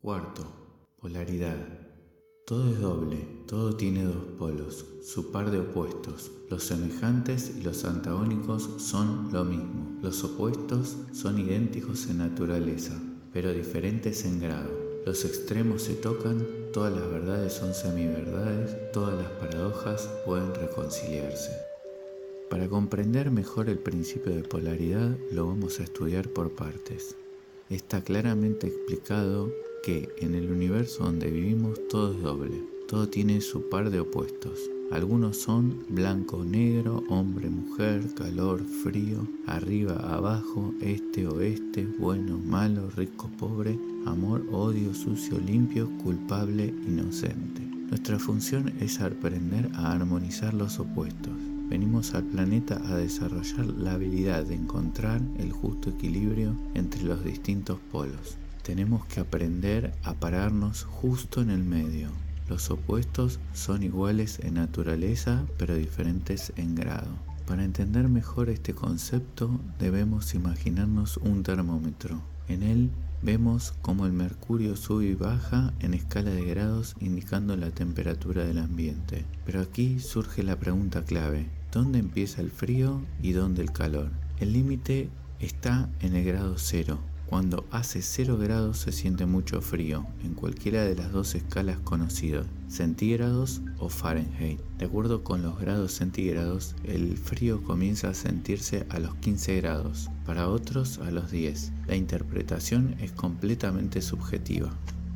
Cuarto, polaridad. Todo es doble, todo tiene dos polos, su par de opuestos. Los semejantes y los antagónicos son lo mismo. Los opuestos son idénticos en naturaleza, pero diferentes en grado. Los extremos se tocan, todas las verdades son semiverdades, todas las paradojas pueden reconciliarse. Para comprender mejor el principio de polaridad lo vamos a estudiar por partes. Está claramente explicado que en el universo donde vivimos todo es doble, todo tiene su par de opuestos. Algunos son blanco, negro, hombre, mujer, calor, frío, arriba, abajo, este, oeste, bueno, malo, rico, pobre, amor, odio, sucio, limpio, culpable, inocente. Nuestra función es aprender a armonizar los opuestos. Venimos al planeta a desarrollar la habilidad de encontrar el justo equilibrio entre los distintos polos tenemos que aprender a pararnos justo en el medio. Los opuestos son iguales en naturaleza, pero diferentes en grado. Para entender mejor este concepto debemos imaginarnos un termómetro. En él vemos cómo el mercurio sube y baja en escala de grados indicando la temperatura del ambiente. Pero aquí surge la pregunta clave, ¿dónde empieza el frío y dónde el calor? El límite está en el grado cero, cuando hace 0 grados se siente mucho frío en cualquiera de las dos escalas conocidas, centígrados o Fahrenheit. De acuerdo con los grados centígrados, el frío comienza a sentirse a los 15 grados, para otros a los 10. La interpretación es completamente subjetiva.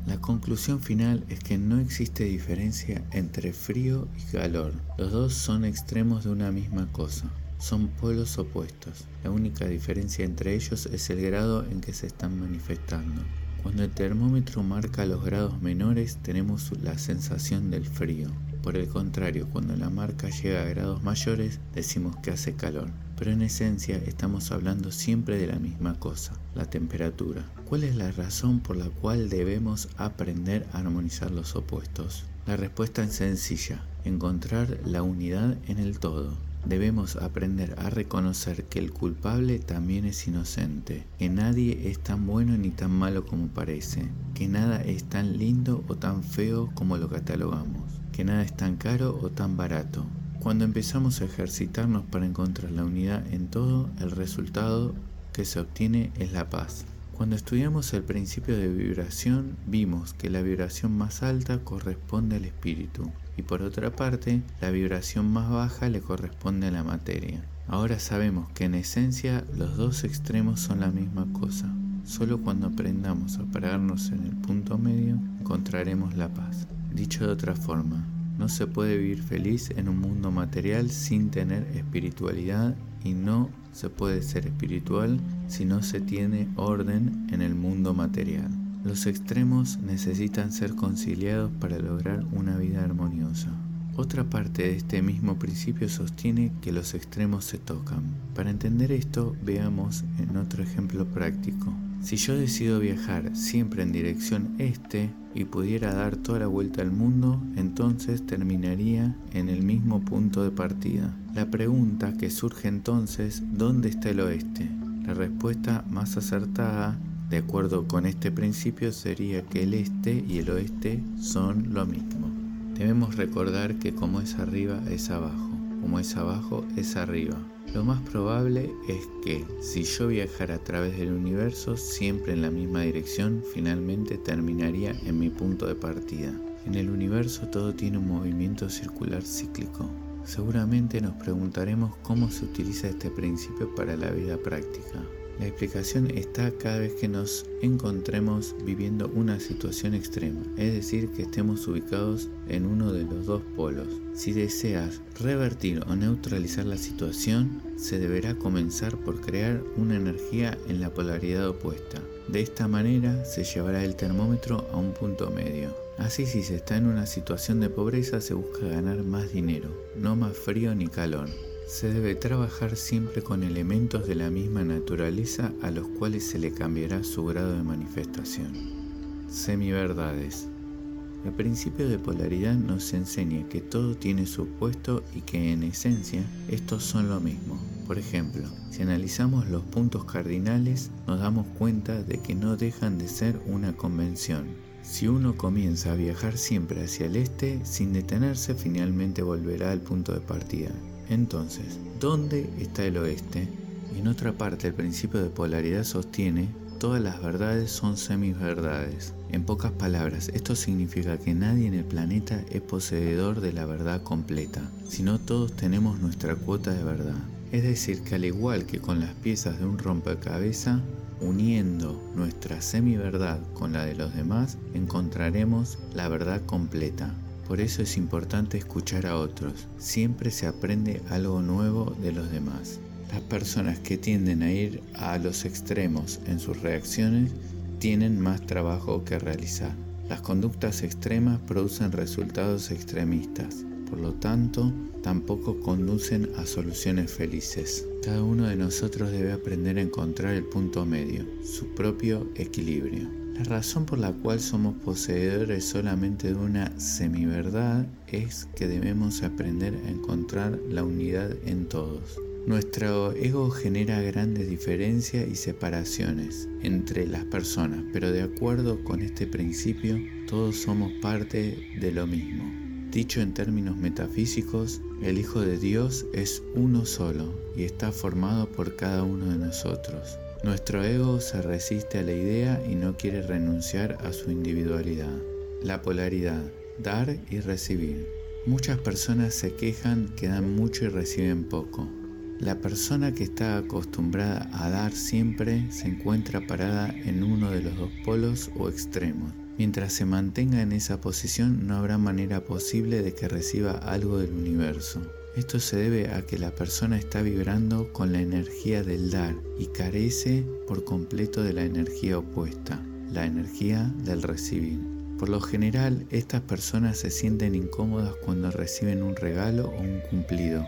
La conclusión final es que no existe diferencia entre frío y calor. Los dos son extremos de una misma cosa son polos opuestos. La única diferencia entre ellos es el grado en que se están manifestando. Cuando el termómetro marca los grados menores tenemos la sensación del frío. Por el contrario, cuando la marca llega a grados mayores decimos que hace calor. Pero en esencia estamos hablando siempre de la misma cosa, la temperatura. ¿Cuál es la razón por la cual debemos aprender a armonizar los opuestos? La respuesta es sencilla, encontrar la unidad en el todo. Debemos aprender a reconocer que el culpable también es inocente, que nadie es tan bueno ni tan malo como parece, que nada es tan lindo o tan feo como lo catalogamos, que nada es tan caro o tan barato. Cuando empezamos a ejercitarnos para encontrar la unidad en todo, el resultado que se obtiene es la paz. Cuando estudiamos el principio de vibración, vimos que la vibración más alta corresponde al espíritu y por otra parte la vibración más baja le corresponde a la materia. Ahora sabemos que en esencia los dos extremos son la misma cosa. Solo cuando aprendamos a pararnos en el punto medio encontraremos la paz. Dicho de otra forma, no se puede vivir feliz en un mundo material sin tener espiritualidad y no se puede ser espiritual si no se tiene orden en el mundo material. Los extremos necesitan ser conciliados para lograr una vida armoniosa. Otra parte de este mismo principio sostiene que los extremos se tocan. Para entender esto, veamos en otro ejemplo práctico. Si yo decido viajar siempre en dirección este y pudiera dar toda la vuelta al mundo, entonces terminaría en el mismo punto de partida. La pregunta que surge entonces, ¿dónde está el oeste? La respuesta más acertada de acuerdo con este principio sería que el este y el oeste son lo mismo. Debemos recordar que como es arriba es abajo, como es abajo es arriba. Lo más probable es que si yo viajara a través del universo siempre en la misma dirección, finalmente terminaría en mi punto de partida. En el universo todo tiene un movimiento circular cíclico. Seguramente nos preguntaremos cómo se utiliza este principio para la vida práctica. La explicación está cada vez que nos encontremos viviendo una situación extrema, es decir, que estemos ubicados en uno de los dos polos. Si deseas revertir o neutralizar la situación, se deberá comenzar por crear una energía en la polaridad opuesta. De esta manera se llevará el termómetro a un punto medio. Así si se está en una situación de pobreza se busca ganar más dinero, no más frío ni calor. Se debe trabajar siempre con elementos de la misma naturaleza a los cuales se le cambiará su grado de manifestación. Semiverdades. El principio de polaridad nos enseña que todo tiene su opuesto y que en esencia estos son lo mismo. Por ejemplo, si analizamos los puntos cardinales nos damos cuenta de que no dejan de ser una convención. Si uno comienza a viajar siempre hacia el este, sin detenerse, finalmente volverá al punto de partida. Entonces, ¿dónde está el oeste? En otra parte, el principio de polaridad sostiene todas las verdades son semiverdades. En pocas palabras, esto significa que nadie en el planeta es poseedor de la verdad completa, sino todos tenemos nuestra cuota de verdad. Es decir, que al igual que con las piezas de un rompecabezas, uniendo nuestra semiverdad con la de los demás, encontraremos la verdad completa. Por eso es importante escuchar a otros. Siempre se aprende algo nuevo de los demás. Las personas que tienden a ir a los extremos en sus reacciones tienen más trabajo que realizar. Las conductas extremas producen resultados extremistas, por lo tanto, tampoco conducen a soluciones felices. Cada uno de nosotros debe aprender a encontrar el punto medio, su propio equilibrio. La razón por la cual somos poseedores solamente de una semiverdad es que debemos aprender a encontrar la unidad en todos. Nuestro ego genera grandes diferencias y separaciones entre las personas, pero de acuerdo con este principio, todos somos parte de lo mismo. Dicho en términos metafísicos, el Hijo de Dios es uno solo y está formado por cada uno de nosotros. Nuestro ego se resiste a la idea y no quiere renunciar a su individualidad. La polaridad, dar y recibir. Muchas personas se quejan que dan mucho y reciben poco. La persona que está acostumbrada a dar siempre se encuentra parada en uno de los dos polos o extremos. Mientras se mantenga en esa posición no habrá manera posible de que reciba algo del universo. Esto se debe a que la persona está vibrando con la energía del dar y carece por completo de la energía opuesta, la energía del recibir. Por lo general, estas personas se sienten incómodas cuando reciben un regalo o un cumplido,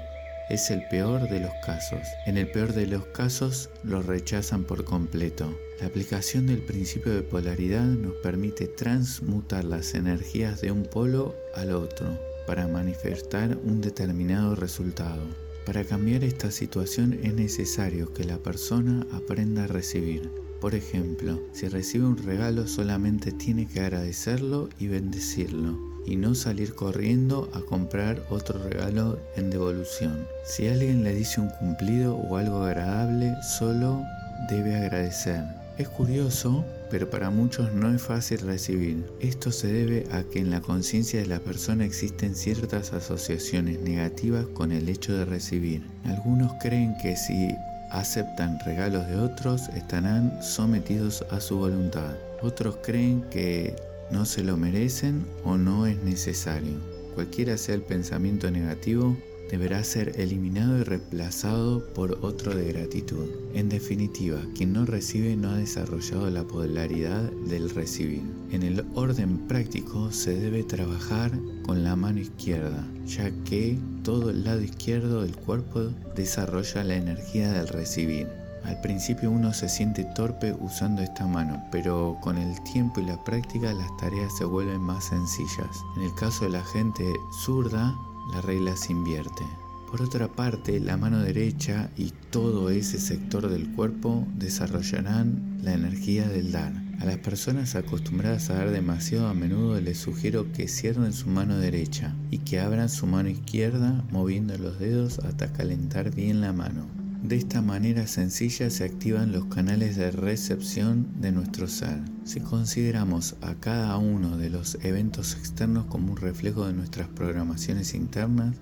es el peor de los casos. En el peor de los casos los rechazan por completo. La aplicación del principio de polaridad nos permite transmutar las energías de un polo al otro para manifestar un determinado resultado. Para cambiar esta situación es necesario que la persona aprenda a recibir. Por ejemplo, si recibe un regalo solamente tiene que agradecerlo y bendecirlo y no salir corriendo a comprar otro regalo en devolución. Si alguien le dice un cumplido o algo agradable, solo debe agradecer. Es curioso, pero para muchos no es fácil recibir. Esto se debe a que en la conciencia de la persona existen ciertas asociaciones negativas con el hecho de recibir. Algunos creen que si aceptan regalos de otros estarán sometidos a su voluntad. Otros creen que no se lo merecen o no es necesario. Cualquiera sea el pensamiento negativo, deberá ser eliminado y reemplazado por otro de gratitud. En definitiva, quien no recibe no ha desarrollado la polaridad del recibir. En el orden práctico se debe trabajar con la mano izquierda, ya que todo el lado izquierdo del cuerpo desarrolla la energía del recibir. Al principio uno se siente torpe usando esta mano, pero con el tiempo y la práctica las tareas se vuelven más sencillas. En el caso de la gente zurda, la regla se invierte. Por otra parte, la mano derecha y todo ese sector del cuerpo desarrollarán la energía del dar. A las personas acostumbradas a dar demasiado a menudo les sugiero que cierren su mano derecha y que abran su mano izquierda moviendo los dedos hasta calentar bien la mano. De esta manera sencilla se activan los canales de recepción de nuestro ser. Si consideramos a cada uno de los eventos externos como un reflejo de nuestras programaciones internas,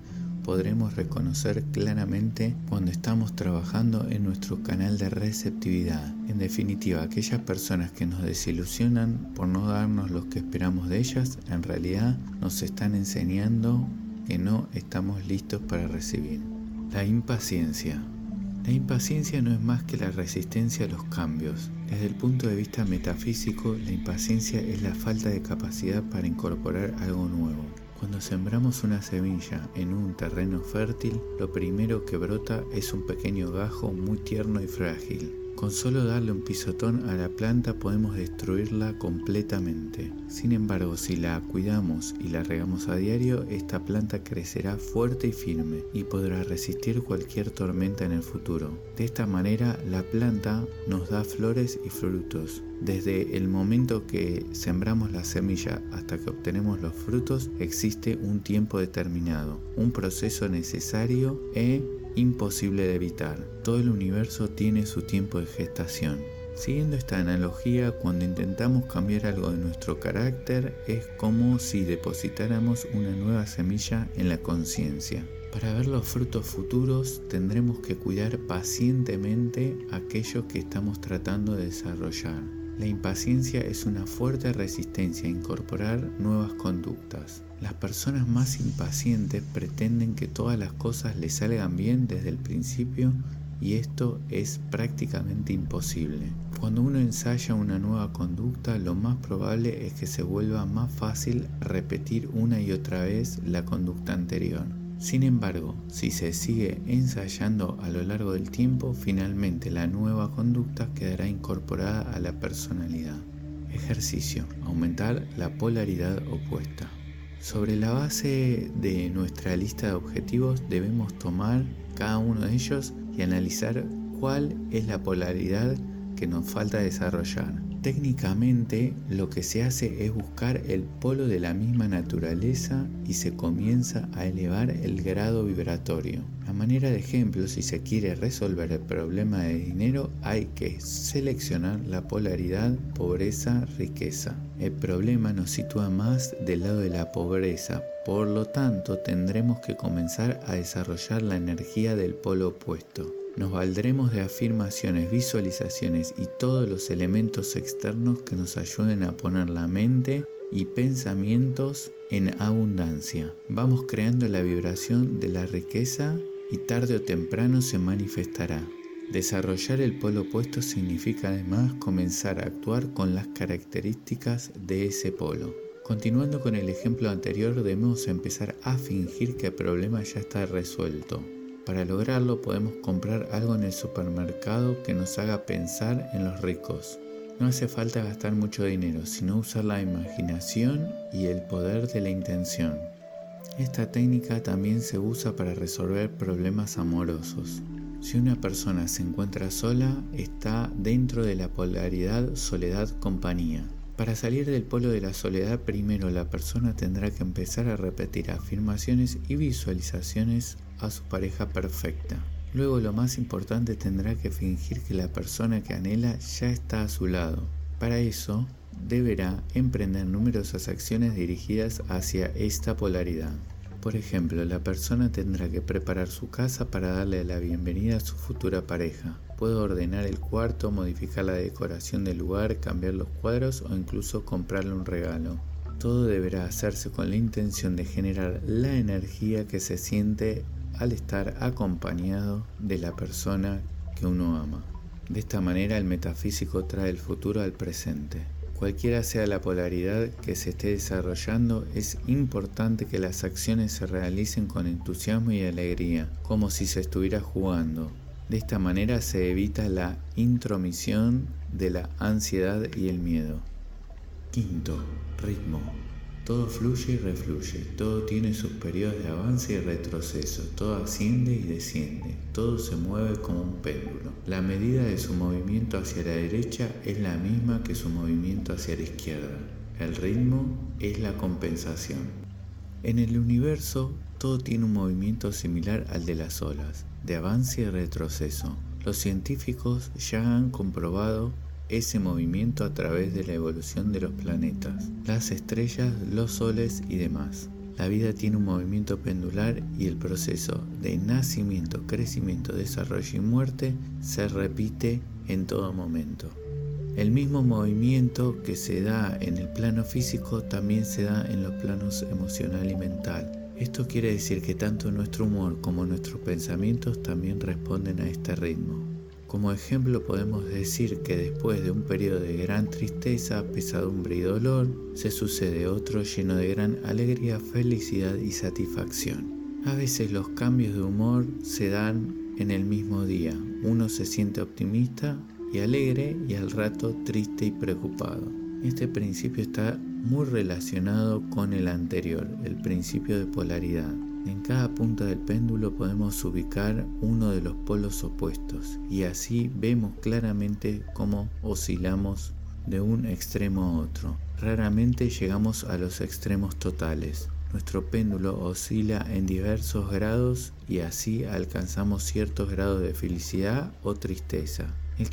podremos reconocer claramente cuando estamos trabajando en nuestro canal de receptividad. En definitiva, aquellas personas que nos desilusionan por no darnos lo que esperamos de ellas, en realidad nos están enseñando que no estamos listos para recibir. La impaciencia. La impaciencia no es más que la resistencia a los cambios. Desde el punto de vista metafísico, la impaciencia es la falta de capacidad para incorporar algo nuevo. Cuando sembramos una semilla en un terreno fértil, lo primero que brota es un pequeño gajo muy tierno y frágil. Con solo darle un pisotón a la planta podemos destruirla completamente. Sin embargo, si la cuidamos y la regamos a diario, esta planta crecerá fuerte y firme y podrá resistir cualquier tormenta en el futuro. De esta manera, la planta nos da flores y frutos. Desde el momento que sembramos la semilla hasta que obtenemos los frutos, existe un tiempo determinado, un proceso necesario e imposible de evitar. Todo el universo tiene su tiempo de gestación. Siguiendo esta analogía, cuando intentamos cambiar algo de nuestro carácter, es como si depositáramos una nueva semilla en la conciencia. Para ver los frutos futuros tendremos que cuidar pacientemente aquello que estamos tratando de desarrollar. La impaciencia es una fuerte resistencia a incorporar nuevas conductas. Las personas más impacientes pretenden que todas las cosas les salgan bien desde el principio y esto es prácticamente imposible. Cuando uno ensaya una nueva conducta, lo más probable es que se vuelva más fácil repetir una y otra vez la conducta anterior. Sin embargo, si se sigue ensayando a lo largo del tiempo, finalmente la nueva conducta quedará incorporada a la personalidad. Ejercicio. Aumentar la polaridad opuesta. Sobre la base de nuestra lista de objetivos debemos tomar cada uno de ellos y analizar cuál es la polaridad que nos falta desarrollar. Técnicamente lo que se hace es buscar el polo de la misma naturaleza y se comienza a elevar el grado vibratorio. A manera de ejemplo, si se quiere resolver el problema de dinero, hay que seleccionar la polaridad pobreza-riqueza. El problema nos sitúa más del lado de la pobreza, por lo tanto tendremos que comenzar a desarrollar la energía del polo opuesto. Nos valdremos de afirmaciones, visualizaciones y todos los elementos externos que nos ayuden a poner la mente y pensamientos en abundancia. Vamos creando la vibración de la riqueza y tarde o temprano se manifestará. Desarrollar el polo opuesto significa además comenzar a actuar con las características de ese polo. Continuando con el ejemplo anterior, debemos empezar a fingir que el problema ya está resuelto. Para lograrlo podemos comprar algo en el supermercado que nos haga pensar en los ricos. No hace falta gastar mucho dinero, sino usar la imaginación y el poder de la intención. Esta técnica también se usa para resolver problemas amorosos. Si una persona se encuentra sola, está dentro de la polaridad soledad-compañía. Para salir del polo de la soledad, primero la persona tendrá que empezar a repetir afirmaciones y visualizaciones a su pareja perfecta. Luego lo más importante tendrá que fingir que la persona que anhela ya está a su lado. Para eso, deberá emprender numerosas acciones dirigidas hacia esta polaridad. Por ejemplo, la persona tendrá que preparar su casa para darle la bienvenida a su futura pareja. Puede ordenar el cuarto, modificar la decoración del lugar, cambiar los cuadros o incluso comprarle un regalo. Todo deberá hacerse con la intención de generar la energía que se siente al estar acompañado de la persona que uno ama. De esta manera el metafísico trae el futuro al presente. Cualquiera sea la polaridad que se esté desarrollando, es importante que las acciones se realicen con entusiasmo y alegría, como si se estuviera jugando. De esta manera se evita la intromisión de la ansiedad y el miedo. Quinto, ritmo. Todo fluye y refluye, todo tiene sus periodos de avance y retroceso, todo asciende y desciende, todo se mueve como un péndulo. La medida de su movimiento hacia la derecha es la misma que su movimiento hacia la izquierda. El ritmo es la compensación. En el universo todo tiene un movimiento similar al de las olas, de avance y retroceso. Los científicos ya han comprobado ese movimiento a través de la evolución de los planetas, las estrellas, los soles y demás. La vida tiene un movimiento pendular y el proceso de nacimiento, crecimiento, desarrollo y muerte se repite en todo momento. El mismo movimiento que se da en el plano físico también se da en los planos emocional y mental. Esto quiere decir que tanto nuestro humor como nuestros pensamientos también responden a este ritmo. Como ejemplo podemos decir que después de un periodo de gran tristeza, pesadumbre y dolor, se sucede otro lleno de gran alegría, felicidad y satisfacción. A veces los cambios de humor se dan en el mismo día. Uno se siente optimista y alegre y al rato triste y preocupado. Este principio está muy relacionado con el anterior, el principio de polaridad. En cada punta del péndulo podemos ubicar uno de los polos opuestos y así vemos claramente cómo oscilamos de un extremo a otro. Raramente llegamos a los extremos totales. Nuestro péndulo oscila en diversos grados y así alcanzamos ciertos grados de felicidad o tristeza. El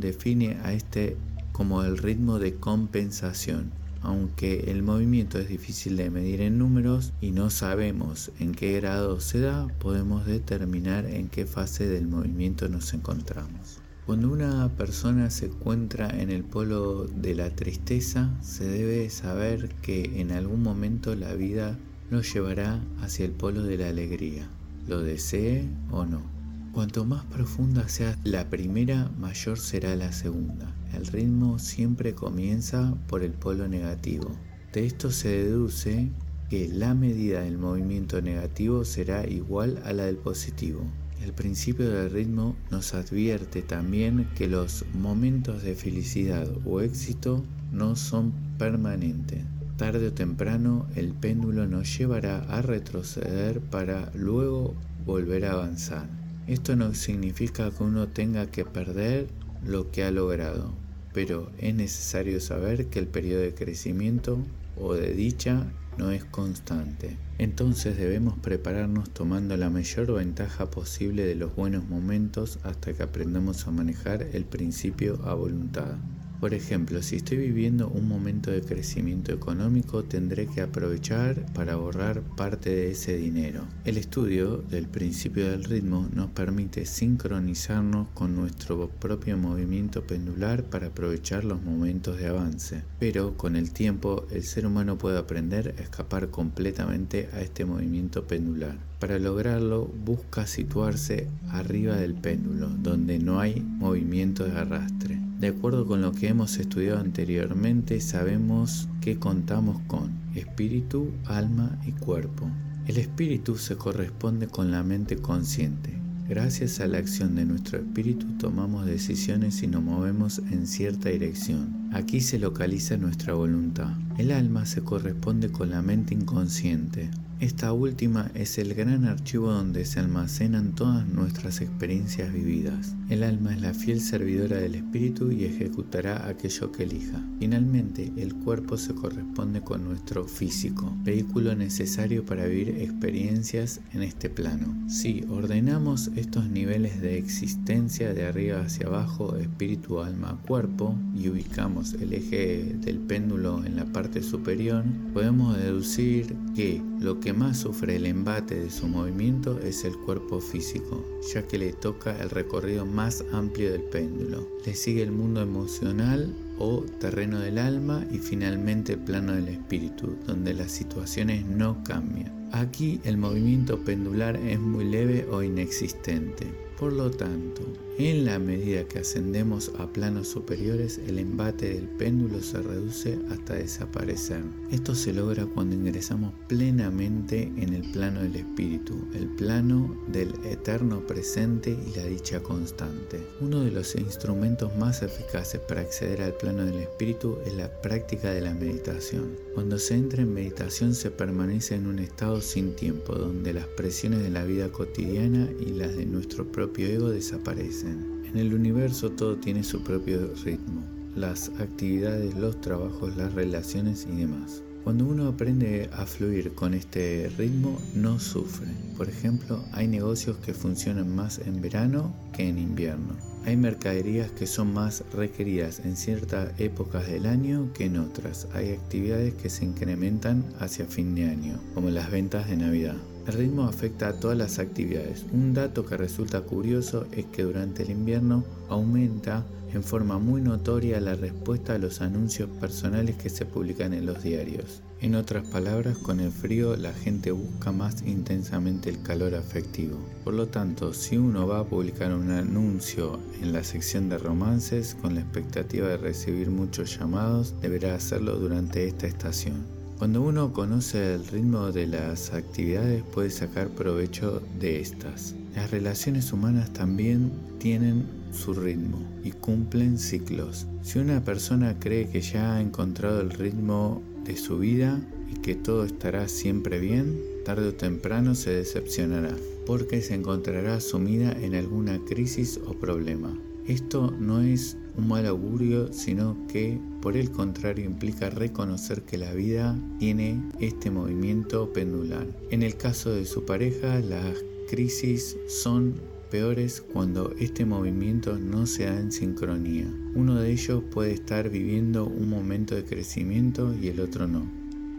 define a este como el ritmo de compensación. Aunque el movimiento es difícil de medir en números y no sabemos en qué grado se da, podemos determinar en qué fase del movimiento nos encontramos. Cuando una persona se encuentra en el polo de la tristeza, se debe saber que en algún momento la vida lo llevará hacia el polo de la alegría, lo desee o no. Cuanto más profunda sea la primera, mayor será la segunda. El ritmo siempre comienza por el polo negativo. De esto se deduce que la medida del movimiento negativo será igual a la del positivo. El principio del ritmo nos advierte también que los momentos de felicidad o éxito no son permanentes. Tarde o temprano el péndulo nos llevará a retroceder para luego volver a avanzar. Esto no significa que uno tenga que perder lo que ha logrado, pero es necesario saber que el periodo de crecimiento o de dicha no es constante. Entonces debemos prepararnos tomando la mayor ventaja posible de los buenos momentos hasta que aprendamos a manejar el principio a voluntad. Por ejemplo, si estoy viviendo un momento de crecimiento económico, tendré que aprovechar para ahorrar parte de ese dinero. El estudio del principio del ritmo nos permite sincronizarnos con nuestro propio movimiento pendular para aprovechar los momentos de avance. Pero con el tiempo, el ser humano puede aprender a escapar completamente a este movimiento pendular. Para lograrlo, busca situarse arriba del péndulo, donde no hay movimiento de arrastre. De acuerdo con lo que hemos estudiado anteriormente, sabemos que contamos con espíritu, alma y cuerpo. El espíritu se corresponde con la mente consciente. Gracias a la acción de nuestro espíritu tomamos decisiones y nos movemos en cierta dirección. Aquí se localiza nuestra voluntad. El alma se corresponde con la mente inconsciente. Esta última es el gran archivo donde se almacenan todas nuestras experiencias vividas. El alma es la fiel servidora del espíritu y ejecutará aquello que elija. Finalmente, el cuerpo se corresponde con nuestro físico, vehículo necesario para vivir experiencias en este plano. Si ordenamos estos niveles de existencia de arriba hacia abajo, espíritu, alma, cuerpo, y ubicamos el eje del péndulo en la parte superior, podemos deducir que lo que más sufre el embate de su movimiento es el cuerpo físico, ya que le toca el recorrido más amplio del péndulo. Le sigue el mundo emocional o terreno del alma y finalmente el plano del espíritu, donde las situaciones no cambian. Aquí el movimiento pendular es muy leve o inexistente. Por lo tanto, en la medida que ascendemos a planos superiores, el embate del péndulo se reduce hasta desaparecer. Esto se logra cuando ingresamos plenamente en el plano del espíritu, el plano del eterno presente y la dicha constante. Uno de los instrumentos más eficaces para acceder al plano del espíritu es la práctica de la meditación. Cuando se entra en meditación se permanece en un estado sin tiempo, donde las presiones de la vida cotidiana y las de nuestro propio ego desaparecen. En el universo todo tiene su propio ritmo, las actividades, los trabajos, las relaciones y demás. Cuando uno aprende a fluir con este ritmo, no sufre. Por ejemplo, hay negocios que funcionan más en verano que en invierno. Hay mercaderías que son más requeridas en ciertas épocas del año que en otras. Hay actividades que se incrementan hacia fin de año, como las ventas de Navidad. El ritmo afecta a todas las actividades. Un dato que resulta curioso es que durante el invierno aumenta en forma muy notoria la respuesta a los anuncios personales que se publican en los diarios. En otras palabras, con el frío la gente busca más intensamente el calor afectivo. Por lo tanto, si uno va a publicar un anuncio en la sección de romances con la expectativa de recibir muchos llamados, deberá hacerlo durante esta estación. Cuando uno conoce el ritmo de las actividades puede sacar provecho de estas. Las relaciones humanas también tienen su ritmo y cumplen ciclos. Si una persona cree que ya ha encontrado el ritmo de su vida y que todo estará siempre bien, tarde o temprano se decepcionará porque se encontrará sumida en alguna crisis o problema. Esto no es un mal augurio, sino que por el contrario implica reconocer que la vida tiene este movimiento pendular. En el caso de su pareja, las crisis son peores cuando este movimiento no se da en sincronía. Uno de ellos puede estar viviendo un momento de crecimiento y el otro no.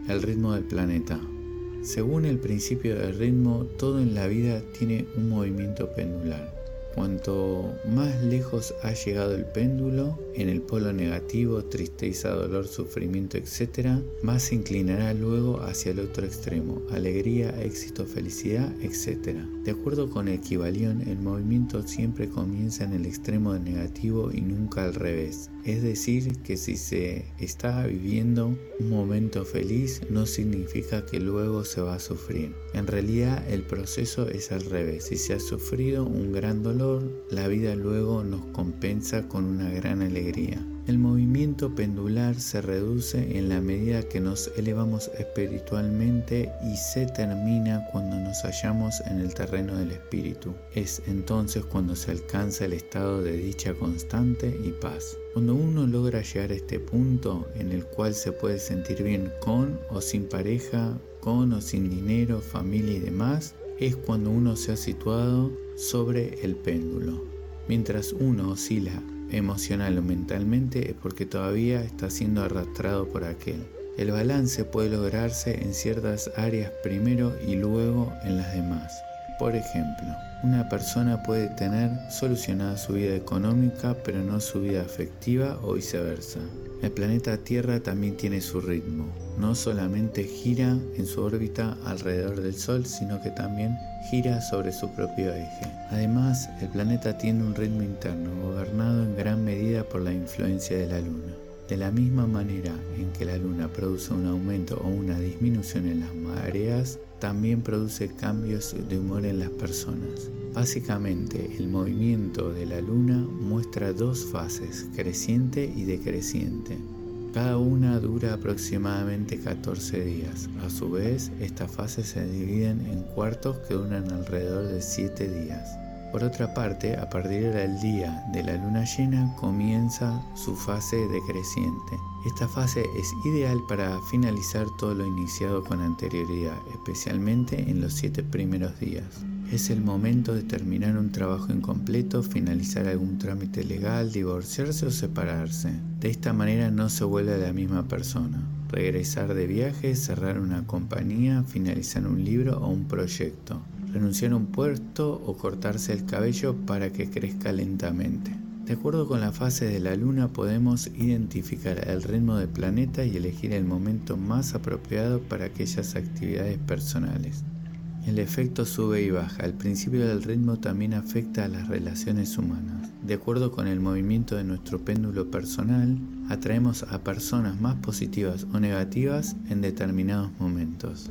El ritmo del planeta. Según el principio del ritmo, todo en la vida tiene un movimiento pendular. Cuanto más lejos ha llegado el péndulo, en el polo negativo, tristeza, dolor, sufrimiento, etc., más se inclinará luego hacia el otro extremo, alegría, éxito, felicidad, etc. De acuerdo con Equivalión, el movimiento siempre comienza en el extremo negativo y nunca al revés. Es decir, que si se está viviendo un momento feliz no significa que luego se va a sufrir. En realidad el proceso es al revés. Si se ha sufrido un gran dolor, la vida luego nos compensa con una gran alegría. El movimiento pendular se reduce en la medida que nos elevamos espiritualmente y se termina cuando nos hallamos en el terreno del espíritu. Es entonces cuando se alcanza el estado de dicha constante y paz. Cuando uno logra llegar a este punto en el cual se puede sentir bien con o sin pareja, con o sin dinero, familia y demás, es cuando uno se ha situado sobre el péndulo. Mientras uno oscila emocional o mentalmente es porque todavía está siendo arrastrado por aquel. El balance puede lograrse en ciertas áreas primero y luego en las demás. Por ejemplo, una persona puede tener solucionada su vida económica pero no su vida afectiva o viceversa. El planeta Tierra también tiene su ritmo. No solamente gira en su órbita alrededor del Sol, sino que también gira sobre su propio eje. Además, el planeta tiene un ritmo interno, gobernado en gran medida por la influencia de la Luna. De la misma manera en que la Luna produce un aumento o una disminución en las mareas, también produce cambios de humor en las personas. Básicamente, el movimiento de la luna muestra dos fases, creciente y decreciente. Cada una dura aproximadamente 14 días. A su vez, estas fases se dividen en cuartos que duran alrededor de 7 días. Por otra parte, a partir del día de la luna llena comienza su fase decreciente. Esta fase es ideal para finalizar todo lo iniciado con anterioridad, especialmente en los 7 primeros días. Es el momento de terminar un trabajo incompleto, finalizar algún trámite legal, divorciarse o separarse. De esta manera no se vuelve a la misma persona. Regresar de viaje, cerrar una compañía, finalizar un libro o un proyecto renunciar a un puerto o cortarse el cabello para que crezca lentamente. De acuerdo con la fase de la luna podemos identificar el ritmo del planeta y elegir el momento más apropiado para aquellas actividades personales. El efecto sube y baja. El principio del ritmo también afecta a las relaciones humanas. De acuerdo con el movimiento de nuestro péndulo personal, atraemos a personas más positivas o negativas en determinados momentos.